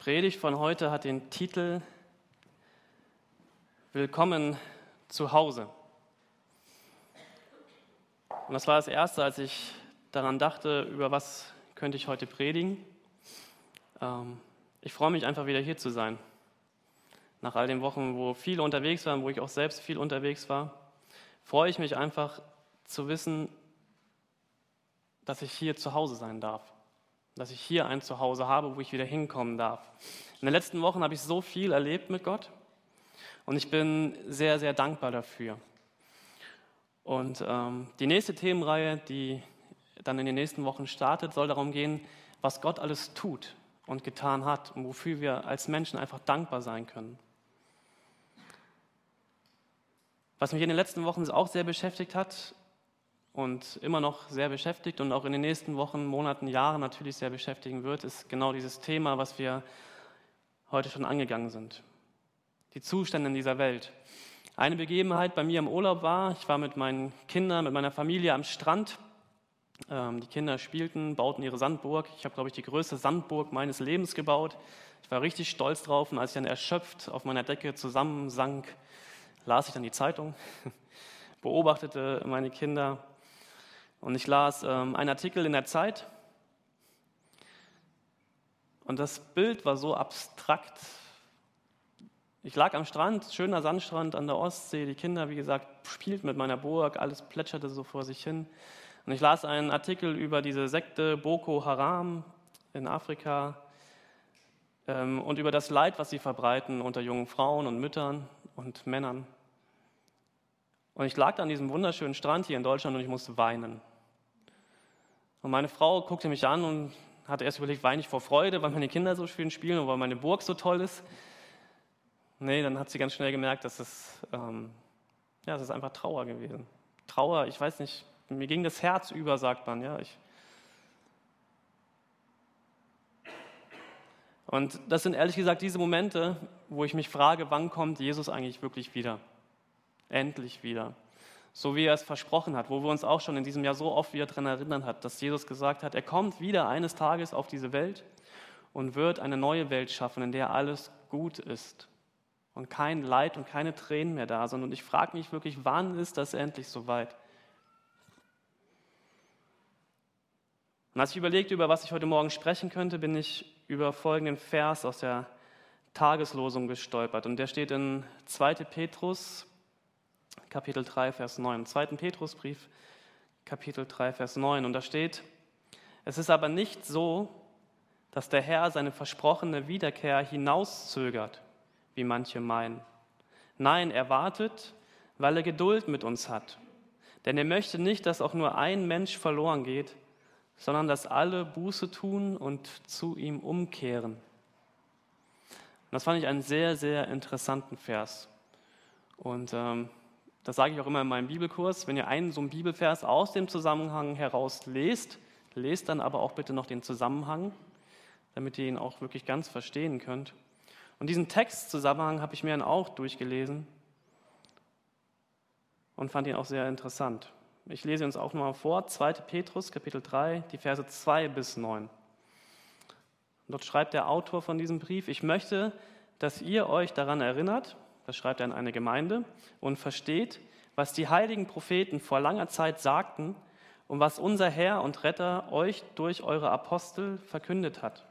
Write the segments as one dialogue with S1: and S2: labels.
S1: Predigt von heute hat den Titel Willkommen zu Hause. Und das war das Erste, als ich daran dachte, über was könnte ich heute predigen. Ähm, ich freue mich einfach wieder hier zu sein. Nach all den Wochen, wo viele unterwegs waren, wo ich auch selbst viel unterwegs war, freue ich mich einfach zu wissen, dass ich hier zu Hause sein darf dass ich hier ein Zuhause habe, wo ich wieder hinkommen darf. In den letzten Wochen habe ich so viel erlebt mit Gott und ich bin sehr, sehr dankbar dafür. Und ähm, die nächste Themenreihe, die dann in den nächsten Wochen startet, soll darum gehen, was Gott alles tut und getan hat und wofür wir als Menschen einfach dankbar sein können. Was mich in den letzten Wochen auch sehr beschäftigt hat, und immer noch sehr beschäftigt und auch in den nächsten Wochen, Monaten, Jahren natürlich sehr beschäftigen wird, ist genau dieses Thema, was wir heute schon angegangen sind. Die Zustände in dieser Welt. Eine Begebenheit bei mir im Urlaub war, ich war mit meinen Kindern, mit meiner Familie am Strand. Ähm, die Kinder spielten, bauten ihre Sandburg. Ich habe, glaube ich, die größte Sandburg meines Lebens gebaut. Ich war richtig stolz drauf und als ich dann erschöpft auf meiner Decke zusammensank, las ich dann die Zeitung, beobachtete meine Kinder und ich las ähm, einen Artikel in der Zeit und das Bild war so abstrakt. Ich lag am Strand, schöner Sandstrand an der Ostsee, die Kinder, wie gesagt, spielten mit meiner Burg, alles plätscherte so vor sich hin. Und ich las einen Artikel über diese Sekte Boko Haram in Afrika ähm, und über das Leid, was sie verbreiten unter jungen Frauen und Müttern und Männern. Und ich lag da an diesem wunderschönen Strand hier in Deutschland und ich musste weinen. Und meine Frau guckte mich an und hatte erst überlegt, weine ich vor Freude, weil meine Kinder so schön spielen und weil meine Burg so toll ist. Nee, dann hat sie ganz schnell gemerkt, dass es, ähm, ja, es ist einfach Trauer gewesen. Trauer, ich weiß nicht, mir ging das Herz über, sagt man. Ja, ich, und das sind ehrlich gesagt diese Momente, wo ich mich frage, wann kommt Jesus eigentlich wirklich wieder? Endlich wieder so wie er es versprochen hat, wo wir uns auch schon in diesem Jahr so oft wieder daran erinnern hat, dass Jesus gesagt hat, er kommt wieder eines Tages auf diese Welt und wird eine neue Welt schaffen, in der alles gut ist und kein Leid und keine Tränen mehr da sind. Und ich frage mich wirklich, wann ist das endlich soweit? Und als ich überlegte, über was ich heute Morgen sprechen könnte, bin ich über folgenden Vers aus der Tageslosung gestolpert. Und der steht in 2. Petrus Kapitel 3, Vers 9. Im zweiten Petrusbrief, Kapitel 3, Vers 9. Und da steht, es ist aber nicht so, dass der Herr seine versprochene Wiederkehr hinauszögert, wie manche meinen. Nein, er wartet, weil er Geduld mit uns hat. Denn er möchte nicht, dass auch nur ein Mensch verloren geht, sondern dass alle Buße tun und zu ihm umkehren. Und das fand ich einen sehr, sehr interessanten Vers. Und ähm, das sage ich auch immer in meinem Bibelkurs, wenn ihr einen so einen Bibelvers aus dem Zusammenhang heraus lest, lest dann aber auch bitte noch den Zusammenhang, damit ihr ihn auch wirklich ganz verstehen könnt. Und diesen Textzusammenhang habe ich mir dann auch durchgelesen und fand ihn auch sehr interessant. Ich lese uns auch nochmal vor, 2. Petrus, Kapitel 3, die Verse 2 bis 9. dort schreibt der Autor von diesem Brief, ich möchte, dass ihr euch daran erinnert, das schreibt er an eine Gemeinde, und versteht, was die heiligen Propheten vor langer Zeit sagten und was unser Herr und Retter euch durch eure Apostel verkündet hat.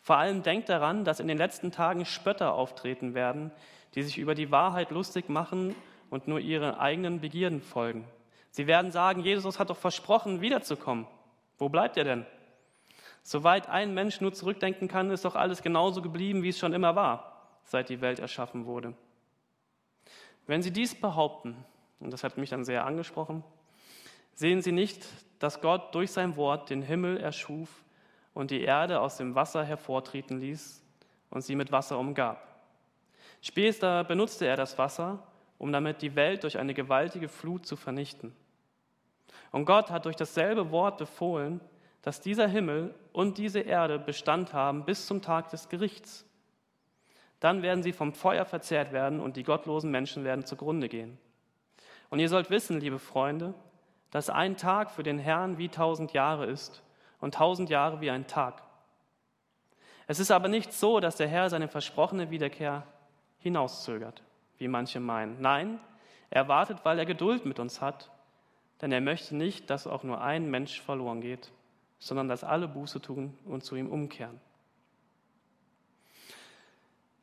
S1: Vor allem denkt daran, dass in den letzten Tagen Spötter auftreten werden, die sich über die Wahrheit lustig machen und nur ihre eigenen Begierden folgen. Sie werden sagen, Jesus hat doch versprochen, wiederzukommen. Wo bleibt er denn? Soweit ein Mensch nur zurückdenken kann, ist doch alles genauso geblieben, wie es schon immer war, seit die Welt erschaffen wurde. Wenn Sie dies behaupten, und das hat mich dann sehr angesprochen, sehen Sie nicht, dass Gott durch sein Wort den Himmel erschuf und die Erde aus dem Wasser hervortreten ließ und sie mit Wasser umgab. Später benutzte er das Wasser, um damit die Welt durch eine gewaltige Flut zu vernichten. Und Gott hat durch dasselbe Wort befohlen, dass dieser Himmel und diese Erde Bestand haben bis zum Tag des Gerichts. Dann werden sie vom Feuer verzehrt werden und die gottlosen Menschen werden zugrunde gehen. Und ihr sollt wissen, liebe Freunde, dass ein Tag für den Herrn wie tausend Jahre ist und tausend Jahre wie ein Tag. Es ist aber nicht so, dass der Herr seine versprochene Wiederkehr hinauszögert, wie manche meinen. Nein, er wartet, weil er Geduld mit uns hat, denn er möchte nicht, dass auch nur ein Mensch verloren geht, sondern dass alle Buße tun und zu ihm umkehren.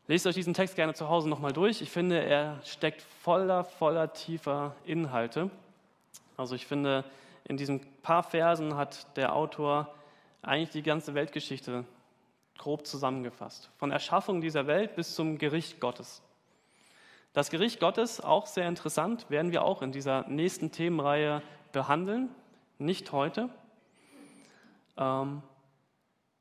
S1: Lest euch diesen Text gerne zu Hause nochmal durch. Ich finde, er steckt voller, voller tiefer Inhalte. Also ich finde, in diesen paar Versen hat der Autor eigentlich die ganze Weltgeschichte grob zusammengefasst. Von Erschaffung dieser Welt bis zum Gericht Gottes. Das Gericht Gottes, auch sehr interessant, werden wir auch in dieser nächsten Themenreihe behandeln. Nicht heute. Ähm,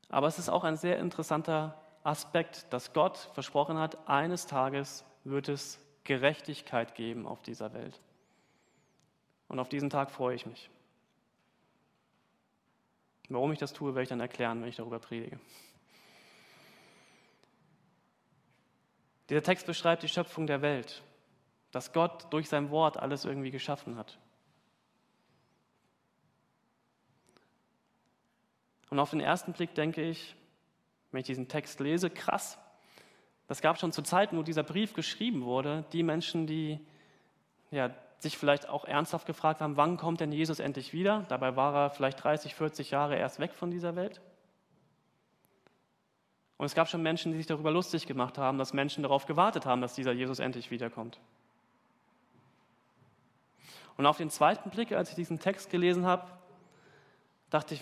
S1: aber es ist auch ein sehr interessanter Aspekt, dass Gott versprochen hat, eines Tages wird es Gerechtigkeit geben auf dieser Welt. Und auf diesen Tag freue ich mich. Warum ich das tue, werde ich dann erklären, wenn ich darüber predige. Dieser Text beschreibt die Schöpfung der Welt, dass Gott durch sein Wort alles irgendwie geschaffen hat. Und auf den ersten Blick denke ich, wenn ich diesen Text lese, krass. Das gab schon zu Zeiten, wo dieser Brief geschrieben wurde, die Menschen, die ja, sich vielleicht auch ernsthaft gefragt haben, wann kommt denn Jesus endlich wieder? Dabei war er vielleicht 30, 40 Jahre erst weg von dieser Welt. Und es gab schon Menschen, die sich darüber lustig gemacht haben, dass Menschen darauf gewartet haben, dass dieser Jesus endlich wiederkommt. Und auf den zweiten Blick, als ich diesen Text gelesen habe, dachte ich,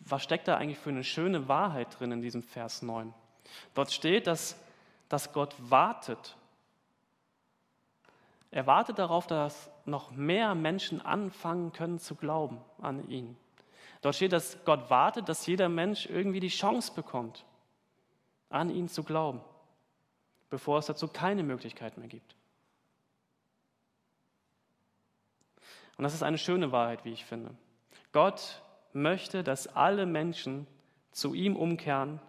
S1: was steckt da eigentlich für eine schöne Wahrheit drin in diesem Vers 9? Dort steht, dass, dass Gott wartet. Er wartet darauf, dass noch mehr Menschen anfangen können zu glauben an ihn. Dort steht, dass Gott wartet, dass jeder Mensch irgendwie die Chance bekommt, an ihn zu glauben, bevor es dazu keine Möglichkeit mehr gibt. Und das ist eine schöne Wahrheit, wie ich finde. Gott möchte, dass alle Menschen zu ihm umkehren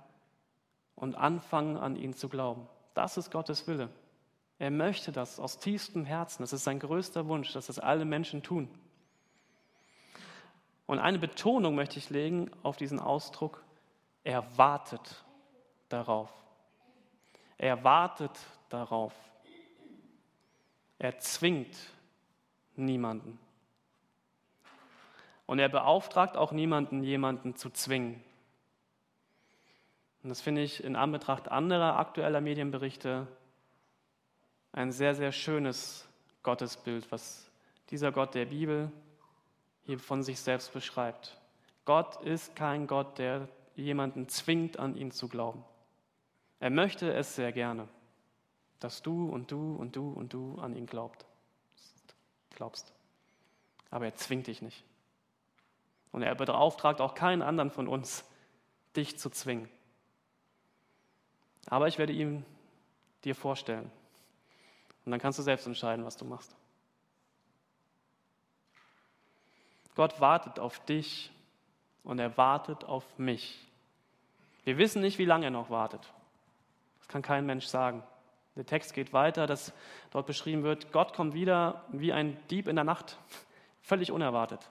S1: und anfangen an ihn zu glauben. Das ist Gottes Wille. Er möchte das aus tiefstem Herzen. Das ist sein größter Wunsch, dass das alle Menschen tun. Und eine Betonung möchte ich legen auf diesen Ausdruck, er wartet darauf. Er wartet darauf. Er zwingt niemanden. Und er beauftragt auch niemanden, jemanden zu zwingen. Und das finde ich in Anbetracht anderer aktueller Medienberichte ein sehr, sehr schönes Gottesbild, was dieser Gott der Bibel hier von sich selbst beschreibt. Gott ist kein Gott, der jemanden zwingt, an ihn zu glauben. Er möchte es sehr gerne, dass du und du und du und du an ihn glaubt, glaubst. Aber er zwingt dich nicht. Und er beauftragt auch keinen anderen von uns, dich zu zwingen. Aber ich werde ihm dir vorstellen. Und dann kannst du selbst entscheiden, was du machst. Gott wartet auf dich und er wartet auf mich. Wir wissen nicht, wie lange er noch wartet. Das kann kein Mensch sagen. Der Text geht weiter, dass dort beschrieben wird, Gott kommt wieder wie ein Dieb in der Nacht, völlig unerwartet.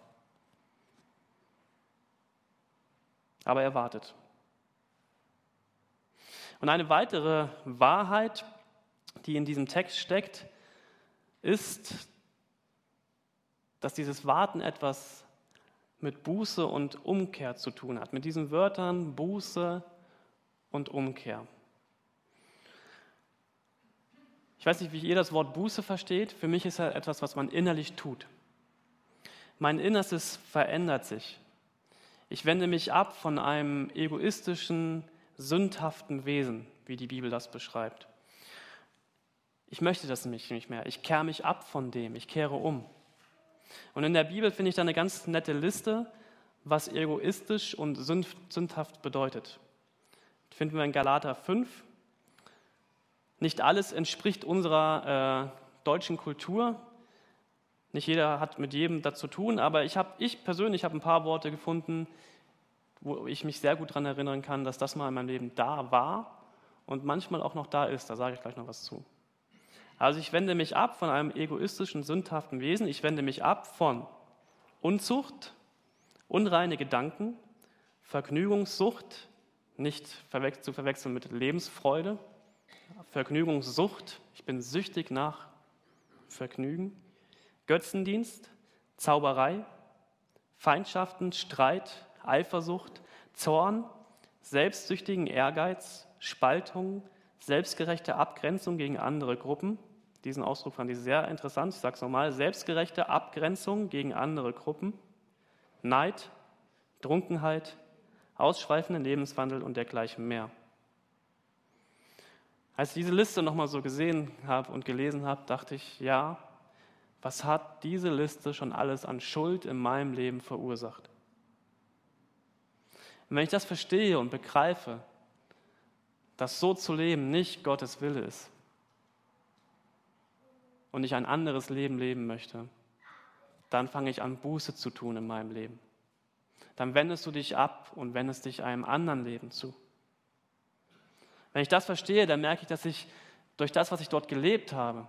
S1: Aber er wartet. Und eine weitere Wahrheit, die in diesem Text steckt, ist, dass dieses Warten etwas mit Buße und Umkehr zu tun hat. Mit diesen Wörtern Buße und Umkehr. Ich weiß nicht, wie ihr das Wort Buße versteht. Für mich ist es etwas, was man innerlich tut. Mein Innerstes verändert sich. Ich wende mich ab von einem egoistischen, sündhaften Wesen, wie die Bibel das beschreibt. Ich möchte das nicht mehr. Ich kehre mich ab von dem. Ich kehre um. Und in der Bibel finde ich da eine ganz nette Liste, was egoistisch und sündhaft bedeutet. Das finden wir in Galater 5. Nicht alles entspricht unserer äh, deutschen Kultur. Nicht jeder hat mit jedem dazu tun, aber ich, hab, ich persönlich habe ein paar Worte gefunden, wo ich mich sehr gut daran erinnern kann, dass das mal in meinem Leben da war und manchmal auch noch da ist. Da sage ich gleich noch was zu. Also ich wende mich ab von einem egoistischen, sündhaften Wesen. Ich wende mich ab von Unzucht, unreine Gedanken, Vergnügungssucht, nicht zu verwechseln mit Lebensfreude, Vergnügungssucht, ich bin süchtig nach Vergnügen, Götzendienst, Zauberei, Feindschaften, Streit, Eifersucht, Zorn, selbstsüchtigen Ehrgeiz, Spaltung, selbstgerechte Abgrenzung gegen andere Gruppen. Diesen Ausdruck fand ich sehr interessant. Ich sage es nochmal. Selbstgerechte Abgrenzung gegen andere Gruppen, Neid, Trunkenheit, ausschweifenden Lebenswandel und dergleichen mehr. Als ich diese Liste nochmal so gesehen habe und gelesen habe, dachte ich, ja, was hat diese Liste schon alles an Schuld in meinem Leben verursacht? Und wenn ich das verstehe und begreife, dass so zu leben nicht Gottes Wille ist und ich ein anderes Leben leben möchte, dann fange ich an, Buße zu tun in meinem Leben. Dann wendest du dich ab und wendest dich einem anderen Leben zu. Wenn ich das verstehe, dann merke ich, dass ich durch das, was ich dort gelebt habe,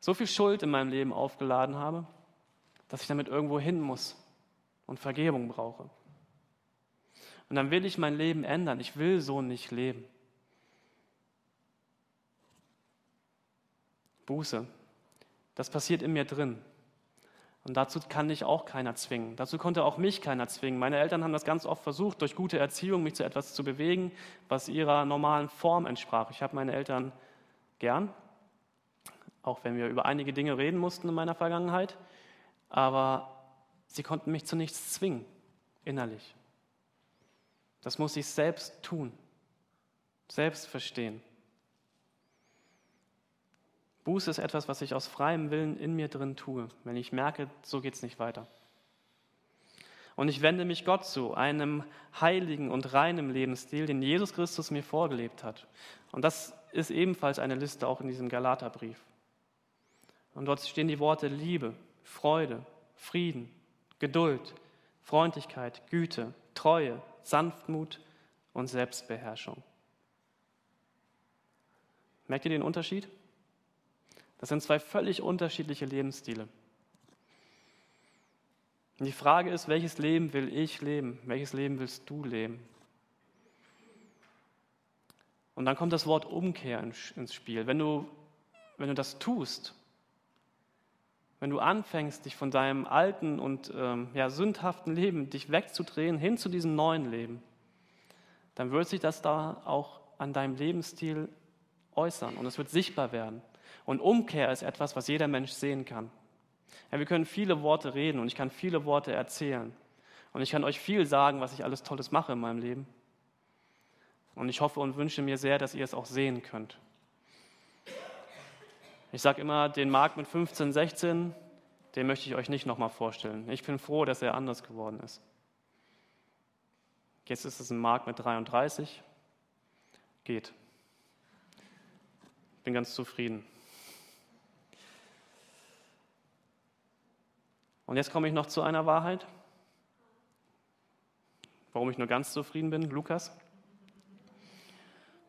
S1: so viel Schuld in meinem Leben aufgeladen habe, dass ich damit irgendwo hin muss und Vergebung brauche. Und dann will ich mein Leben ändern. Ich will so nicht leben. Buße, das passiert in mir drin. Und dazu kann dich auch keiner zwingen. Dazu konnte auch mich keiner zwingen. Meine Eltern haben das ganz oft versucht, durch gute Erziehung mich zu etwas zu bewegen, was ihrer normalen Form entsprach. Ich habe meine Eltern gern, auch wenn wir über einige Dinge reden mussten in meiner Vergangenheit. Aber sie konnten mich zu nichts zwingen, innerlich. Das muss ich selbst tun, selbst verstehen. Buße ist etwas, was ich aus freiem Willen in mir drin tue, wenn ich merke, so geht es nicht weiter. Und ich wende mich Gott zu, einem heiligen und reinen Lebensstil, den Jesus Christus mir vorgelebt hat. Und das ist ebenfalls eine Liste auch in diesem Galaterbrief. Und dort stehen die Worte Liebe, Freude, Frieden, Geduld, Freundlichkeit, Güte, Treue, Sanftmut und Selbstbeherrschung. Merkt ihr den Unterschied? Das sind zwei völlig unterschiedliche Lebensstile. Und die Frage ist, welches Leben will ich leben? Welches Leben willst du leben? Und dann kommt das Wort Umkehr ins Spiel. Wenn du, wenn du das tust, wenn du anfängst, dich von deinem alten und ähm, ja, sündhaften Leben, dich wegzudrehen hin zu diesem neuen Leben, dann wird sich das da auch an deinem Lebensstil äußern und es wird sichtbar werden. Und Umkehr ist etwas, was jeder Mensch sehen kann. Ja, wir können viele Worte reden und ich kann viele Worte erzählen. Und ich kann euch viel sagen, was ich alles Tolles mache in meinem Leben. Und ich hoffe und wünsche mir sehr, dass ihr es auch sehen könnt. Ich sage immer, den Markt mit 15, 16, den möchte ich euch nicht nochmal vorstellen. Ich bin froh, dass er anders geworden ist. Jetzt ist es ein Markt mit 33. Geht. Bin ganz zufrieden. Und jetzt komme ich noch zu einer Wahrheit, warum ich nur ganz zufrieden bin, Lukas.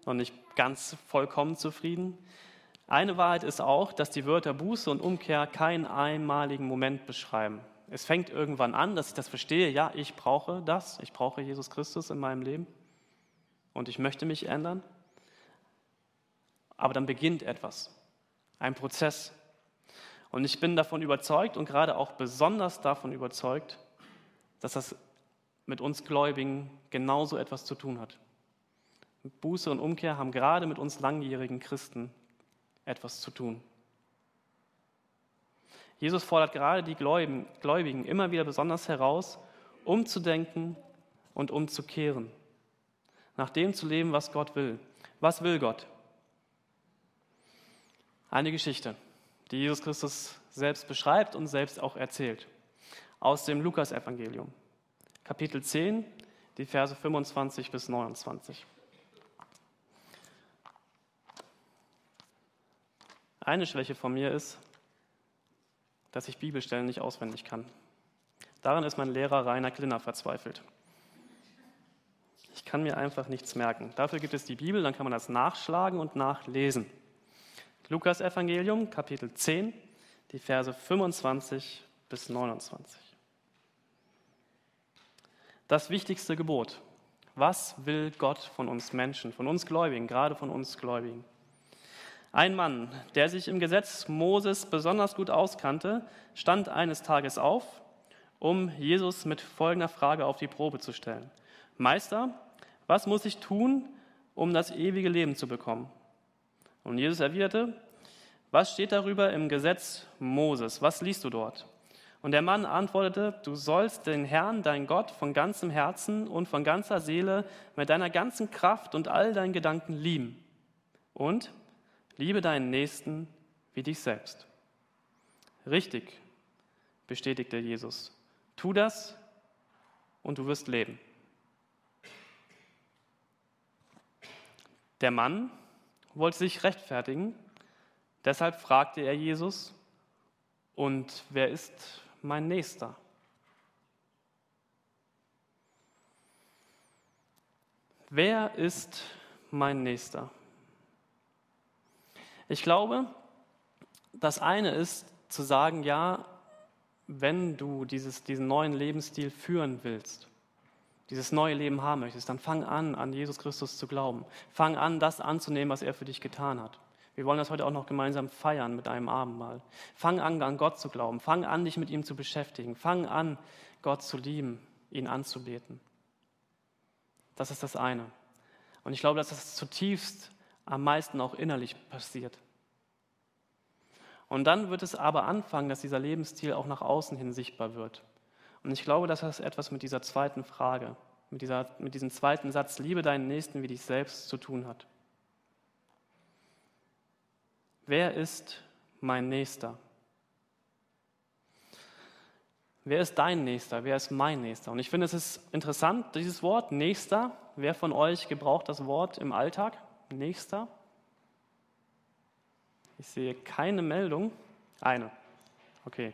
S1: Und nicht ganz vollkommen zufrieden. Eine Wahrheit ist auch, dass die Wörter Buße und Umkehr keinen einmaligen Moment beschreiben. Es fängt irgendwann an, dass ich das verstehe, ja, ich brauche das, ich brauche Jesus Christus in meinem Leben und ich möchte mich ändern. Aber dann beginnt etwas, ein Prozess, und ich bin davon überzeugt und gerade auch besonders davon überzeugt, dass das mit uns Gläubigen genauso etwas zu tun hat. Buße und Umkehr haben gerade mit uns langjährigen Christen etwas zu tun. Jesus fordert gerade die Gläubigen immer wieder besonders heraus, umzudenken und umzukehren, nach dem zu leben, was Gott will. Was will Gott? Eine Geschichte die Jesus Christus selbst beschreibt und selbst auch erzählt. Aus dem Lukasevangelium, Kapitel 10, die Verse 25 bis 29. Eine Schwäche von mir ist, dass ich Bibelstellen nicht auswendig kann. Daran ist mein Lehrer Rainer Klinner verzweifelt. Ich kann mir einfach nichts merken. Dafür gibt es die Bibel, dann kann man das nachschlagen und nachlesen. Lukas Evangelium, Kapitel 10, die Verse 25 bis 29. Das wichtigste Gebot, Was will Gott von uns Menschen, von uns Gläubigen, gerade von uns Gläubigen? Ein Mann, der sich im Gesetz Moses besonders gut auskannte, stand eines Tages auf, um Jesus mit folgender Frage auf die Probe zu stellen. Meister, was muss ich tun, um das ewige Leben zu bekommen? Und Jesus erwiderte, was steht darüber im Gesetz Moses? Was liest du dort? Und der Mann antwortete, du sollst den Herrn, dein Gott, von ganzem Herzen und von ganzer Seele, mit deiner ganzen Kraft und all deinen Gedanken lieben. Und liebe deinen Nächsten wie dich selbst. Richtig, bestätigte Jesus. Tu das und du wirst leben. Der Mann wollte sich rechtfertigen, deshalb fragte er Jesus, und wer ist mein Nächster? Wer ist mein Nächster? Ich glaube, das eine ist zu sagen, ja, wenn du dieses, diesen neuen Lebensstil führen willst, dieses neue Leben haben möchtest, dann fang an, an Jesus Christus zu glauben. Fang an, das anzunehmen, was er für dich getan hat. Wir wollen das heute auch noch gemeinsam feiern mit einem Abendmahl. Fang an, an Gott zu glauben. Fang an, dich mit ihm zu beschäftigen. Fang an, Gott zu lieben, ihn anzubeten. Das ist das eine. Und ich glaube, dass das zutiefst am meisten auch innerlich passiert. Und dann wird es aber anfangen, dass dieser Lebensstil auch nach außen hin sichtbar wird. Und ich glaube, dass das etwas mit dieser zweiten Frage, mit, dieser, mit diesem zweiten Satz, liebe deinen Nächsten wie dich selbst, zu tun hat. Wer ist mein Nächster? Wer ist dein Nächster? Wer ist mein Nächster? Und ich finde, es ist interessant, dieses Wort Nächster. Wer von euch gebraucht das Wort im Alltag? Nächster? Ich sehe keine Meldung. Eine. Okay.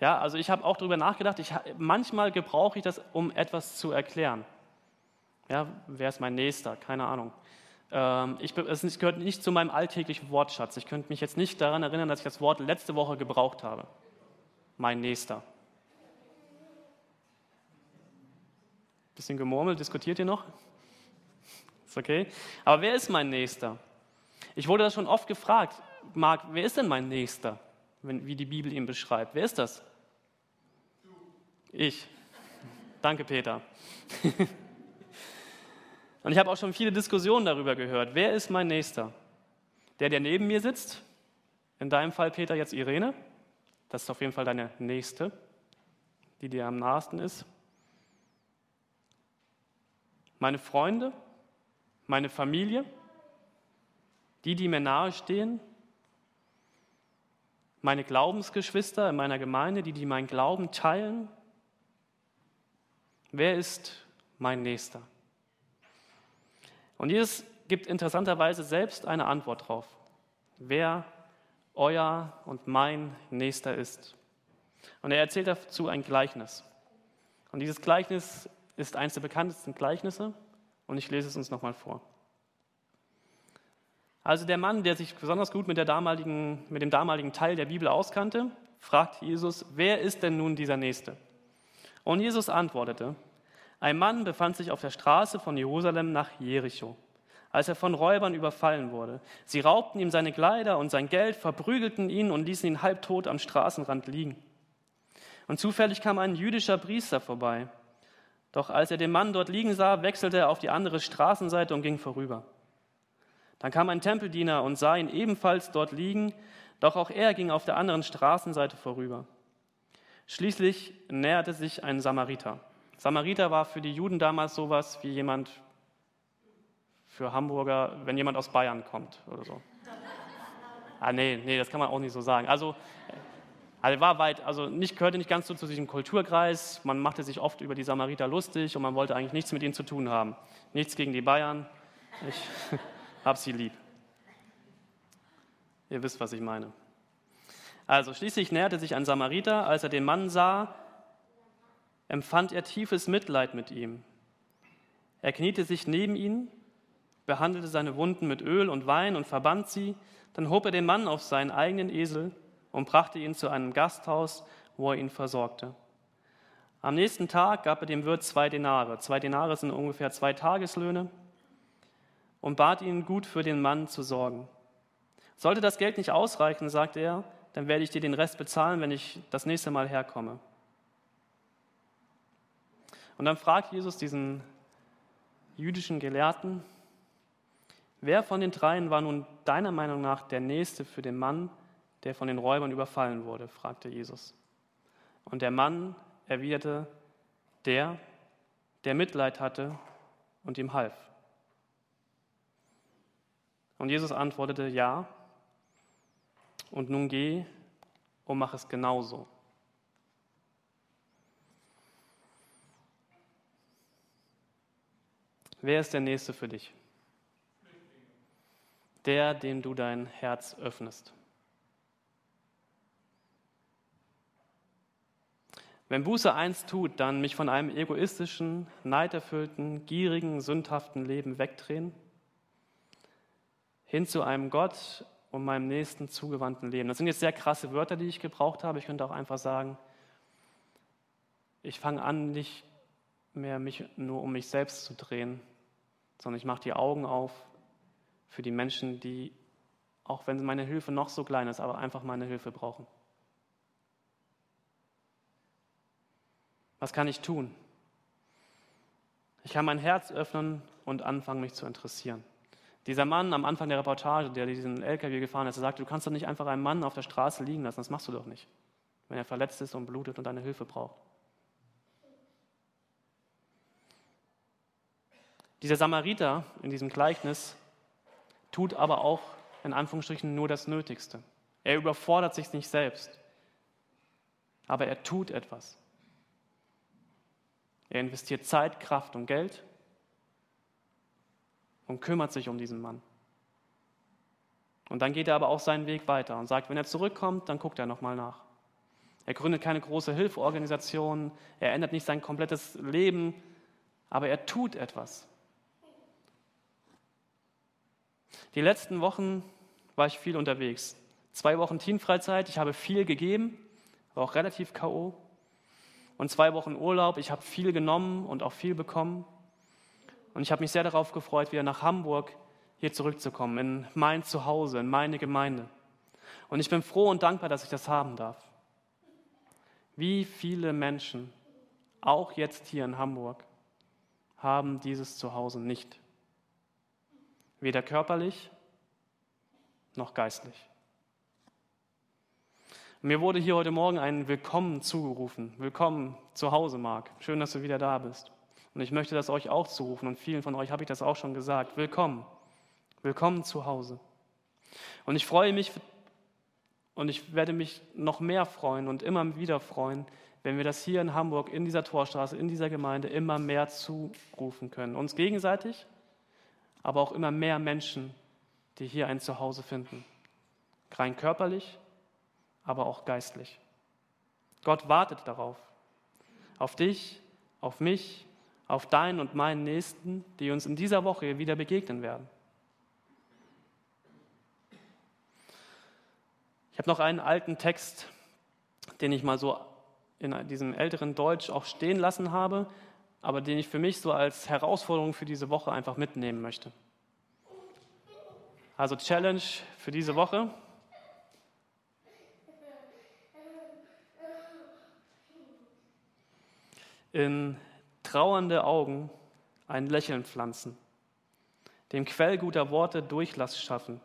S1: Ja, also ich habe auch darüber nachgedacht. Ich, manchmal gebrauche ich das, um etwas zu erklären. Ja, wer ist mein Nächster? Keine Ahnung. Ähm, ich, es gehört nicht zu meinem alltäglichen Wortschatz. Ich könnte mich jetzt nicht daran erinnern, dass ich das Wort letzte Woche gebraucht habe. Mein Nächster. Bisschen gemurmelt, diskutiert ihr noch? Ist okay. Aber wer ist mein Nächster? Ich wurde das schon oft gefragt, Marc, wer ist denn mein Nächster, wenn, wie die Bibel ihn beschreibt? Wer ist das? Ich. Danke, Peter. Und ich habe auch schon viele Diskussionen darüber gehört. Wer ist mein Nächster? Der, der neben mir sitzt? In deinem Fall, Peter, jetzt Irene. Das ist auf jeden Fall deine Nächste, die dir am nahesten ist. Meine Freunde? Meine Familie? die, die mir nahestehen, meine Glaubensgeschwister in meiner Gemeinde, die, die meinen Glauben teilen. Wer ist mein Nächster? Und Jesus gibt interessanterweise selbst eine Antwort drauf, wer euer und mein Nächster ist. Und er erzählt dazu ein Gleichnis. Und dieses Gleichnis ist eines der bekanntesten Gleichnisse und ich lese es uns nochmal vor. Also der Mann, der sich besonders gut mit, mit dem damaligen Teil der Bibel auskannte, fragt Jesus, wer ist denn nun dieser Nächste? Und Jesus antwortete, ein Mann befand sich auf der Straße von Jerusalem nach Jericho, als er von Räubern überfallen wurde. Sie raubten ihm seine Kleider und sein Geld, verprügelten ihn und ließen ihn halbtot am Straßenrand liegen. Und zufällig kam ein jüdischer Priester vorbei. Doch als er den Mann dort liegen sah, wechselte er auf die andere Straßenseite und ging vorüber. Dann kam ein Tempeldiener und sah ihn ebenfalls dort liegen, doch auch er ging auf der anderen Straßenseite vorüber. Schließlich näherte sich ein Samariter. Samariter war für die Juden damals sowas wie jemand für Hamburger, wenn jemand aus Bayern kommt oder so. Ah, nee, nee, das kann man auch nicht so sagen. Also, also war weit, also nicht, gehörte nicht ganz so zu diesem Kulturkreis. Man machte sich oft über die Samariter lustig und man wollte eigentlich nichts mit ihnen zu tun haben. Nichts gegen die Bayern. Ich, hab sie lieb. Ihr wisst, was ich meine. Also schließlich näherte sich ein Samariter, als er den Mann sah, empfand er tiefes Mitleid mit ihm. Er kniete sich neben ihn, behandelte seine Wunden mit Öl und Wein und verband sie, dann hob er den Mann auf seinen eigenen Esel und brachte ihn zu einem Gasthaus, wo er ihn versorgte. Am nächsten Tag gab er dem Wirt zwei Denare. Zwei Denare sind ungefähr zwei Tageslöhne und bat ihn, gut für den Mann zu sorgen. Sollte das Geld nicht ausreichen, sagte er, dann werde ich dir den Rest bezahlen, wenn ich das nächste Mal herkomme. Und dann fragt Jesus diesen jüdischen Gelehrten, wer von den dreien war nun deiner Meinung nach der Nächste für den Mann, der von den Räubern überfallen wurde? fragte Jesus. Und der Mann erwiderte, der, der Mitleid hatte und ihm half. Und Jesus antwortete, ja, und nun geh und mach es genauso. Wer ist der Nächste für dich? Der, dem du dein Herz öffnest. Wenn Buße eins tut, dann mich von einem egoistischen, neiderfüllten, gierigen, sündhaften Leben wegdrehen, hin zu einem Gott und meinem nächsten zugewandten Leben. Das sind jetzt sehr krasse Wörter, die ich gebraucht habe. Ich könnte auch einfach sagen, ich fange an, nicht mehr mich nur um mich selbst zu drehen, sondern ich mache die Augen auf für die Menschen, die, auch wenn meine Hilfe noch so klein ist, aber einfach meine Hilfe brauchen. Was kann ich tun? Ich kann mein Herz öffnen und anfangen, mich zu interessieren. Dieser Mann am Anfang der Reportage, der diesen LKW gefahren ist, sagte, du kannst doch nicht einfach einen Mann auf der Straße liegen lassen, das machst du doch nicht, wenn er verletzt ist und blutet und deine Hilfe braucht. Dieser Samariter in diesem Gleichnis tut aber auch in Anführungsstrichen nur das Nötigste. Er überfordert sich nicht selbst, aber er tut etwas. Er investiert Zeit, Kraft und Geld und kümmert sich um diesen Mann. Und dann geht er aber auch seinen Weg weiter und sagt, wenn er zurückkommt, dann guckt er nochmal nach. Er gründet keine große Hilfeorganisation, er ändert nicht sein komplettes Leben, aber er tut etwas. Die letzten Wochen war ich viel unterwegs. Zwei Wochen Teamfreizeit, ich habe viel gegeben, war auch relativ K.O und zwei Wochen Urlaub. Ich habe viel genommen und auch viel bekommen. Und ich habe mich sehr darauf gefreut, wieder nach Hamburg hier zurückzukommen, in mein Zuhause, in meine Gemeinde. Und ich bin froh und dankbar, dass ich das haben darf. Wie viele Menschen, auch jetzt hier in Hamburg, haben dieses Zuhause nicht. Weder körperlich noch geistlich. Mir wurde hier heute Morgen ein Willkommen zugerufen. Willkommen zu Hause, Marc. Schön, dass du wieder da bist. Und ich möchte das euch auch zurufen und vielen von euch habe ich das auch schon gesagt. Willkommen. Willkommen zu Hause. Und ich freue mich und ich werde mich noch mehr freuen und immer wieder freuen, wenn wir das hier in Hamburg, in dieser Torstraße, in dieser Gemeinde immer mehr zurufen können. Uns gegenseitig, aber auch immer mehr Menschen, die hier ein Zuhause finden. Rein körperlich, aber auch geistlich. Gott wartet darauf. Auf dich, auf mich, auf deinen und meinen Nächsten, die uns in dieser Woche wieder begegnen werden. Ich habe noch einen alten Text, den ich mal so in diesem älteren Deutsch auch stehen lassen habe, aber den ich für mich so als Herausforderung für diese Woche einfach mitnehmen möchte. Also Challenge für diese Woche. In trauernde Augen ein Lächeln pflanzen, dem Quell guter Worte Durchlass schaffen,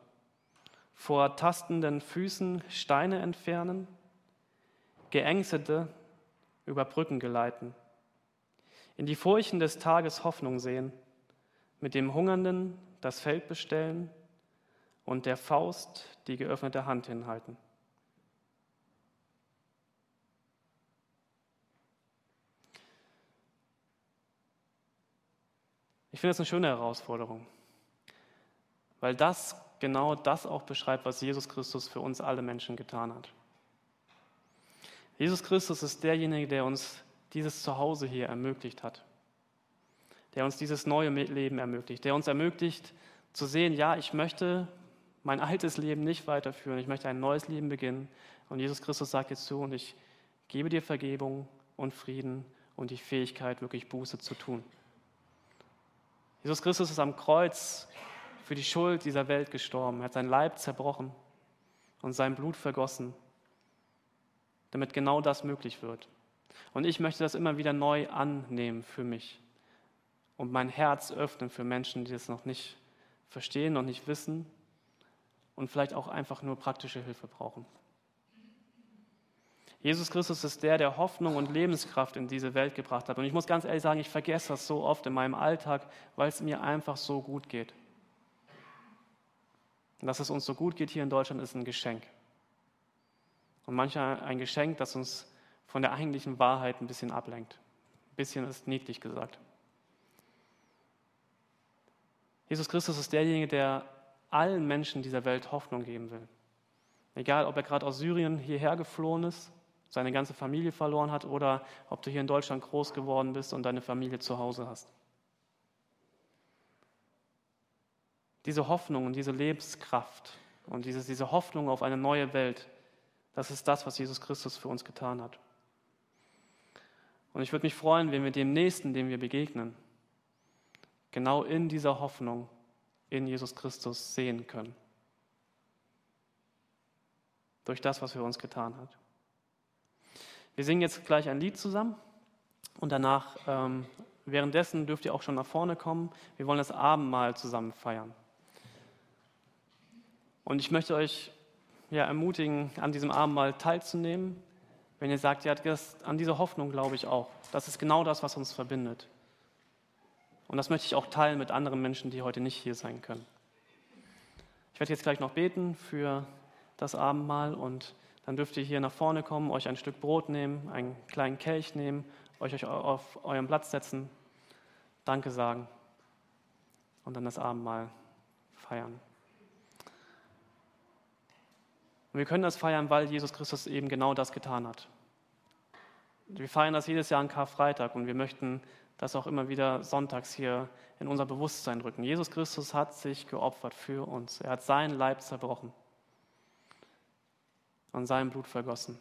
S1: vor tastenden Füßen Steine entfernen, Geängstete über Brücken geleiten, in die Furchen des Tages Hoffnung sehen, mit dem Hungernden das Feld bestellen und der Faust die geöffnete Hand hinhalten. Ich finde das eine schöne Herausforderung, weil das genau das auch beschreibt, was Jesus Christus für uns alle Menschen getan hat. Jesus Christus ist derjenige, der uns dieses Zuhause hier ermöglicht hat, der uns dieses neue Leben ermöglicht, der uns ermöglicht zu sehen, ja, ich möchte mein altes Leben nicht weiterführen, ich möchte ein neues Leben beginnen. Und Jesus Christus sagt jetzt zu und ich gebe dir Vergebung und Frieden und die Fähigkeit, wirklich Buße zu tun. Jesus Christus ist am Kreuz für die Schuld dieser Welt gestorben. Er hat seinen Leib zerbrochen und sein Blut vergossen, damit genau das möglich wird. Und ich möchte das immer wieder neu annehmen für mich und mein Herz öffnen für Menschen, die das noch nicht verstehen, noch nicht wissen und vielleicht auch einfach nur praktische Hilfe brauchen. Jesus Christus ist der, der Hoffnung und Lebenskraft in diese Welt gebracht hat. Und ich muss ganz ehrlich sagen, ich vergesse das so oft in meinem Alltag, weil es mir einfach so gut geht. Und dass es uns so gut geht hier in Deutschland, ist ein Geschenk. Und manchmal ein Geschenk, das uns von der eigentlichen Wahrheit ein bisschen ablenkt. Ein bisschen ist niedlich gesagt. Jesus Christus ist derjenige, der allen Menschen dieser Welt Hoffnung geben will. Egal, ob er gerade aus Syrien hierher geflohen ist, seine ganze Familie verloren hat oder ob du hier in Deutschland groß geworden bist und deine Familie zu Hause hast. Diese Hoffnung und diese Lebenskraft und diese, diese Hoffnung auf eine neue Welt, das ist das, was Jesus Christus für uns getan hat. Und ich würde mich freuen, wenn wir dem Nächsten, dem wir begegnen, genau in dieser Hoffnung in Jesus Christus sehen können. Durch das, was er uns getan hat. Wir singen jetzt gleich ein Lied zusammen und danach, ähm, währenddessen dürft ihr auch schon nach vorne kommen. Wir wollen das Abendmahl zusammen feiern. Und ich möchte euch ja, ermutigen, an diesem Abendmahl teilzunehmen, wenn ihr sagt, ja, das, an diese Hoffnung glaube ich auch. Das ist genau das, was uns verbindet. Und das möchte ich auch teilen mit anderen Menschen, die heute nicht hier sein können. Ich werde jetzt gleich noch beten für das Abendmahl und dann dürft ihr hier nach vorne kommen, euch ein Stück Brot nehmen, einen kleinen Kelch nehmen, euch auf euren Platz setzen, Danke sagen und dann das Abendmahl feiern. Und wir können das feiern, weil Jesus Christus eben genau das getan hat. Wir feiern das jedes Jahr an Karfreitag und wir möchten das auch immer wieder sonntags hier in unser Bewusstsein rücken. Jesus Christus hat sich geopfert für uns. Er hat seinen Leib zerbrochen und sein Blut vergossen,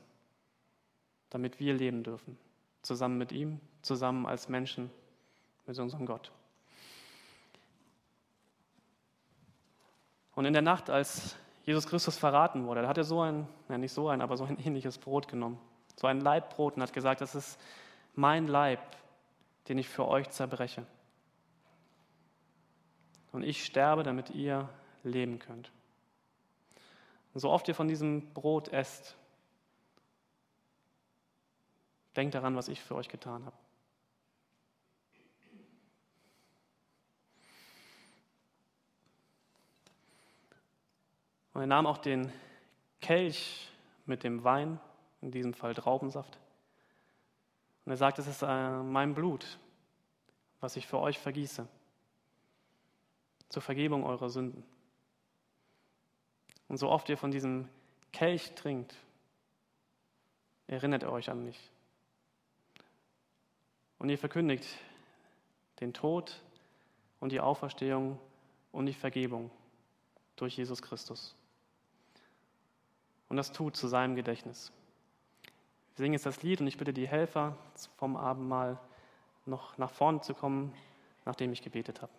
S1: damit wir leben dürfen. Zusammen mit ihm, zusammen als Menschen mit unserem Gott. Und in der Nacht, als Jesus Christus verraten wurde, da hat er so ein, ja nicht so ein, aber so ein ähnliches Brot genommen. So ein Leibbrot und hat gesagt, das ist mein Leib, den ich für euch zerbreche. Und ich sterbe, damit ihr leben könnt. Und so oft ihr von diesem Brot esst, denkt daran, was ich für euch getan habe. Und er nahm auch den Kelch mit dem Wein, in diesem Fall Traubensaft, und er sagt, es ist äh, mein Blut, was ich für euch vergieße, zur Vergebung eurer Sünden. Und so oft ihr von diesem Kelch trinkt, erinnert ihr euch an mich. Und ihr verkündigt den Tod und die Auferstehung und die Vergebung durch Jesus Christus. Und das tut zu seinem Gedächtnis. Wir singen jetzt das Lied und ich bitte die Helfer vom Abendmahl noch nach vorne zu kommen, nachdem ich gebetet habe.